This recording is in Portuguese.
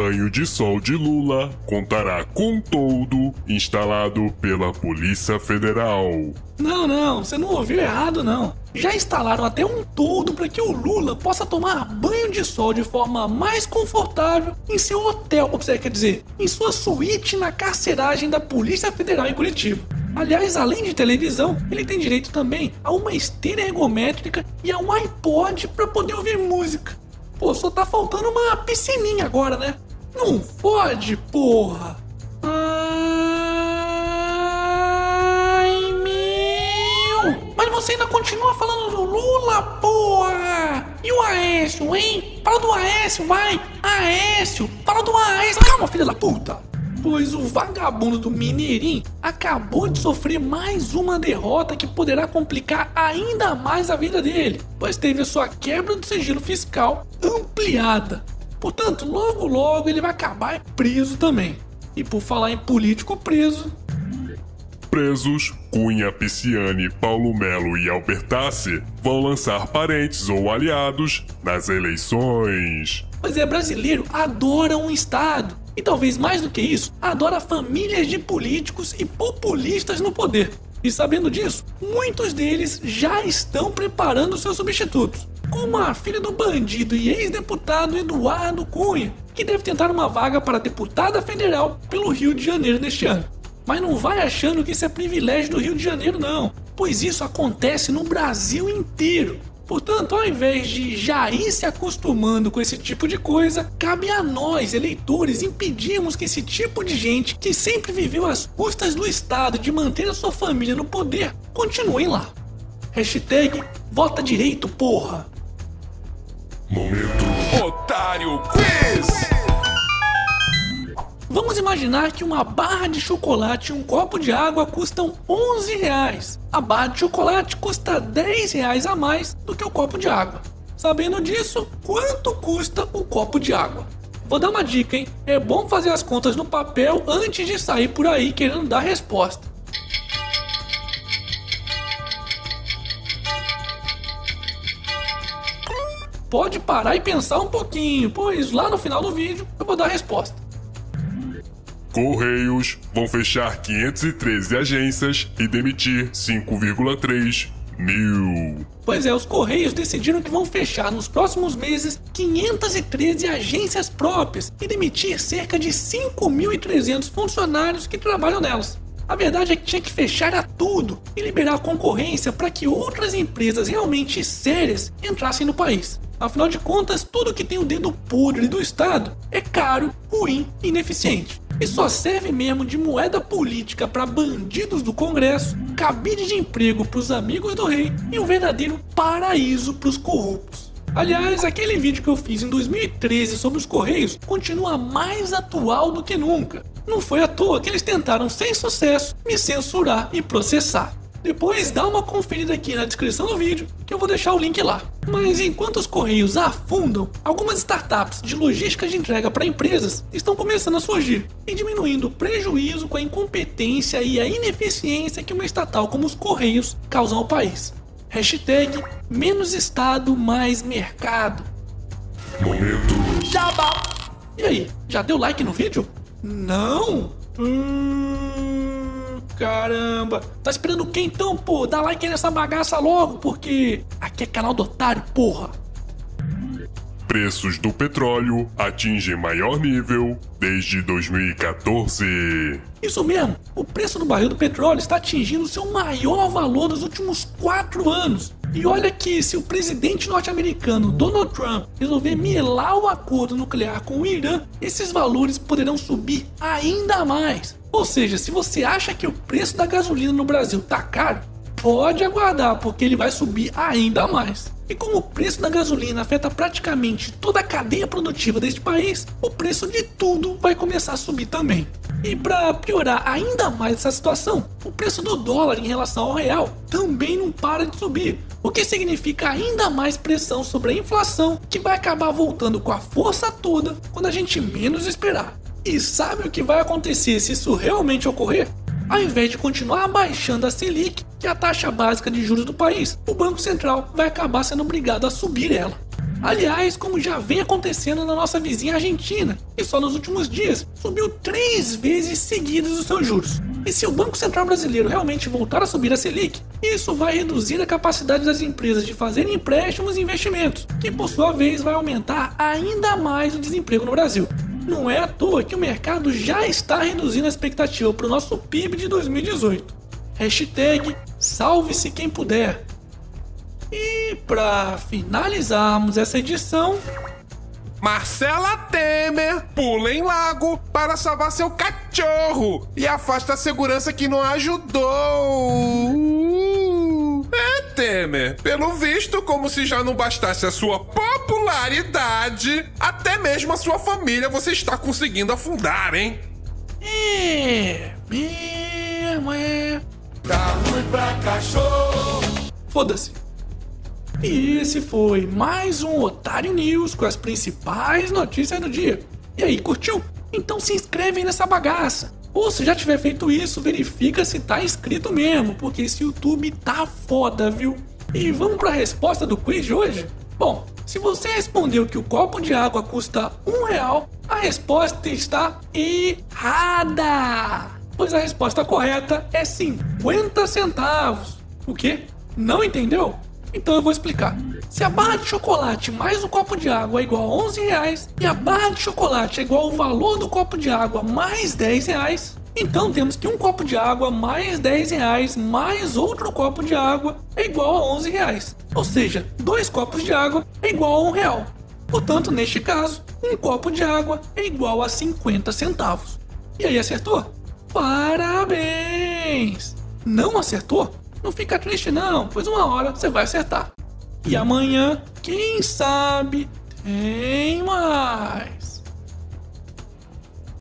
Banho de sol de Lula contará com todo instalado pela Polícia Federal. Não, não, você não ouviu errado, não. Já instalaram até um todo para que o Lula possa tomar banho de sol de forma mais confortável em seu hotel, ou você quer dizer, em sua suíte na carceragem da Polícia Federal em Curitiba. Aliás, além de televisão, ele tem direito também a uma esteira ergométrica e a um iPod para poder ouvir música. Pô, só tá faltando uma piscininha agora, né? Não fode, porra! Ai, meu! Mas você ainda continua falando do Lula, porra! E o Aécio, hein? Fala do Aécio, vai! Aécio! Fala do Aécio! Calma, filha da puta! pois o vagabundo do Mineirinho acabou de sofrer mais uma derrota que poderá complicar ainda mais a vida dele, pois teve a sua quebra do sigilo fiscal ampliada. Portanto, logo logo ele vai acabar preso também. E por falar em político preso, Presos, Cunha, Pisciani, Paulo Melo e Albertassi vão lançar parentes ou aliados nas eleições. Mas é brasileiro, adora um Estado. E talvez mais do que isso, adora famílias de políticos e populistas no poder. E sabendo disso, muitos deles já estão preparando seus substitutos, como a filha do bandido e ex-deputado Eduardo Cunha, que deve tentar uma vaga para deputada federal pelo Rio de Janeiro neste ano. Mas não vai achando que isso é privilégio do Rio de Janeiro, não, pois isso acontece no Brasil inteiro. Portanto, ao invés de já ir se acostumando com esse tipo de coisa, cabe a nós, eleitores, impedirmos que esse tipo de gente que sempre viveu às custas do Estado de manter a sua família no poder, continue lá. Hashtag vota direito, porra! Momento Otário Quiz! Vamos imaginar que uma barra de chocolate e um copo de água custam 11 reais. A barra de chocolate custa 10 reais a mais do que o copo de água. Sabendo disso, quanto custa o copo de água? Vou dar uma dica, hein? É bom fazer as contas no papel antes de sair por aí querendo dar resposta. Pode parar e pensar um pouquinho, pois lá no final do vídeo eu vou dar a resposta. Correios vão fechar 513 agências e demitir 5,3 mil. Pois é, os Correios decidiram que vão fechar nos próximos meses 513 agências próprias e demitir cerca de 5.300 funcionários que trabalham nelas. A verdade é que tinha que fechar a tudo e liberar a concorrência para que outras empresas realmente sérias entrassem no país. Afinal de contas, tudo que tem o dedo podre do Estado é caro, ruim e ineficiente e só serve mesmo de moeda política para bandidos do Congresso, cabide de emprego para os amigos do rei e um verdadeiro paraíso para os corruptos. Aliás, aquele vídeo que eu fiz em 2013 sobre os Correios continua mais atual do que nunca. Não foi à toa que eles tentaram, sem sucesso, me censurar e processar. Depois dá uma conferida aqui na descrição do vídeo que eu vou deixar o link lá. Mas enquanto os correios afundam, algumas startups de logística de entrega para empresas estão começando a surgir e diminuindo o prejuízo com a incompetência e a ineficiência que uma estatal como os correios causam ao país. Hashtag menos Estado, mais mercado. Momento. Jabá. E aí, já deu like no vídeo? Não? Hum... Caramba! Tá esperando o que então, pô? Dá like nessa bagaça logo, porque aqui é canal do otário, porra! Preços do petróleo atingem maior nível desde 2014. Isso mesmo, o preço do barril do petróleo está atingindo seu maior valor nos últimos quatro anos. E olha que se o presidente norte-americano Donald Trump resolver mielar o acordo nuclear com o Irã, esses valores poderão subir ainda mais. Ou seja, se você acha que o preço da gasolina no Brasil tá caro, pode aguardar, porque ele vai subir ainda mais. E como o preço da gasolina afeta praticamente toda a cadeia produtiva deste país, o preço de tudo vai começar a subir também. E para piorar ainda mais essa situação, o preço do dólar em relação ao real também não para de subir, o que significa ainda mais pressão sobre a inflação, que vai acabar voltando com a força toda quando a gente menos esperar. E sabe o que vai acontecer se isso realmente ocorrer? Ao invés de continuar abaixando a Selic, que é a taxa básica de juros do país, o Banco Central vai acabar sendo obrigado a subir ela. Aliás, como já vem acontecendo na nossa vizinha Argentina, que só nos últimos dias subiu três vezes seguidas os seus juros. E se o Banco Central Brasileiro realmente voltar a subir a Selic, isso vai reduzir a capacidade das empresas de fazerem empréstimos e investimentos, que por sua vez vai aumentar ainda mais o desemprego no Brasil. Não é à toa que o mercado já está reduzindo a expectativa para o nosso PIB de 2018. Hashtag salve-se quem puder. E para finalizarmos essa edição, Marcela Temer pula em lago para salvar seu cachorro e afasta a segurança que não ajudou. Temer, pelo visto, como se já não bastasse a sua popularidade, até mesmo a sua família você está conseguindo afundar, hein? é mesmo. Tá ruim pra cachorro. Foda-se. E esse foi mais um Otário News com as principais notícias do dia. E aí, curtiu? Então se inscreve nessa bagaça. Ou se já tiver feito isso, verifica se tá inscrito mesmo, porque esse YouTube tá foda, viu? E vamos pra resposta do quiz de hoje? Bom, se você respondeu que o copo de água custa um real, a resposta está errada! Pois a resposta correta é 50 centavos. O quê? Não entendeu? Então eu vou explicar. Se a barra de chocolate mais o copo de água é igual a 11 reais e a barra de chocolate é igual ao valor do copo de água mais 10 reais, então temos que um copo de água mais 10 reais mais outro copo de água é igual a 11 reais. Ou seja, dois copos de água é igual a um real. Portanto, neste caso, um copo de água é igual a 50 centavos. E aí, acertou? Parabéns! Não acertou? Não fica triste não, pois uma hora você vai acertar. E amanhã, quem sabe, tem mais.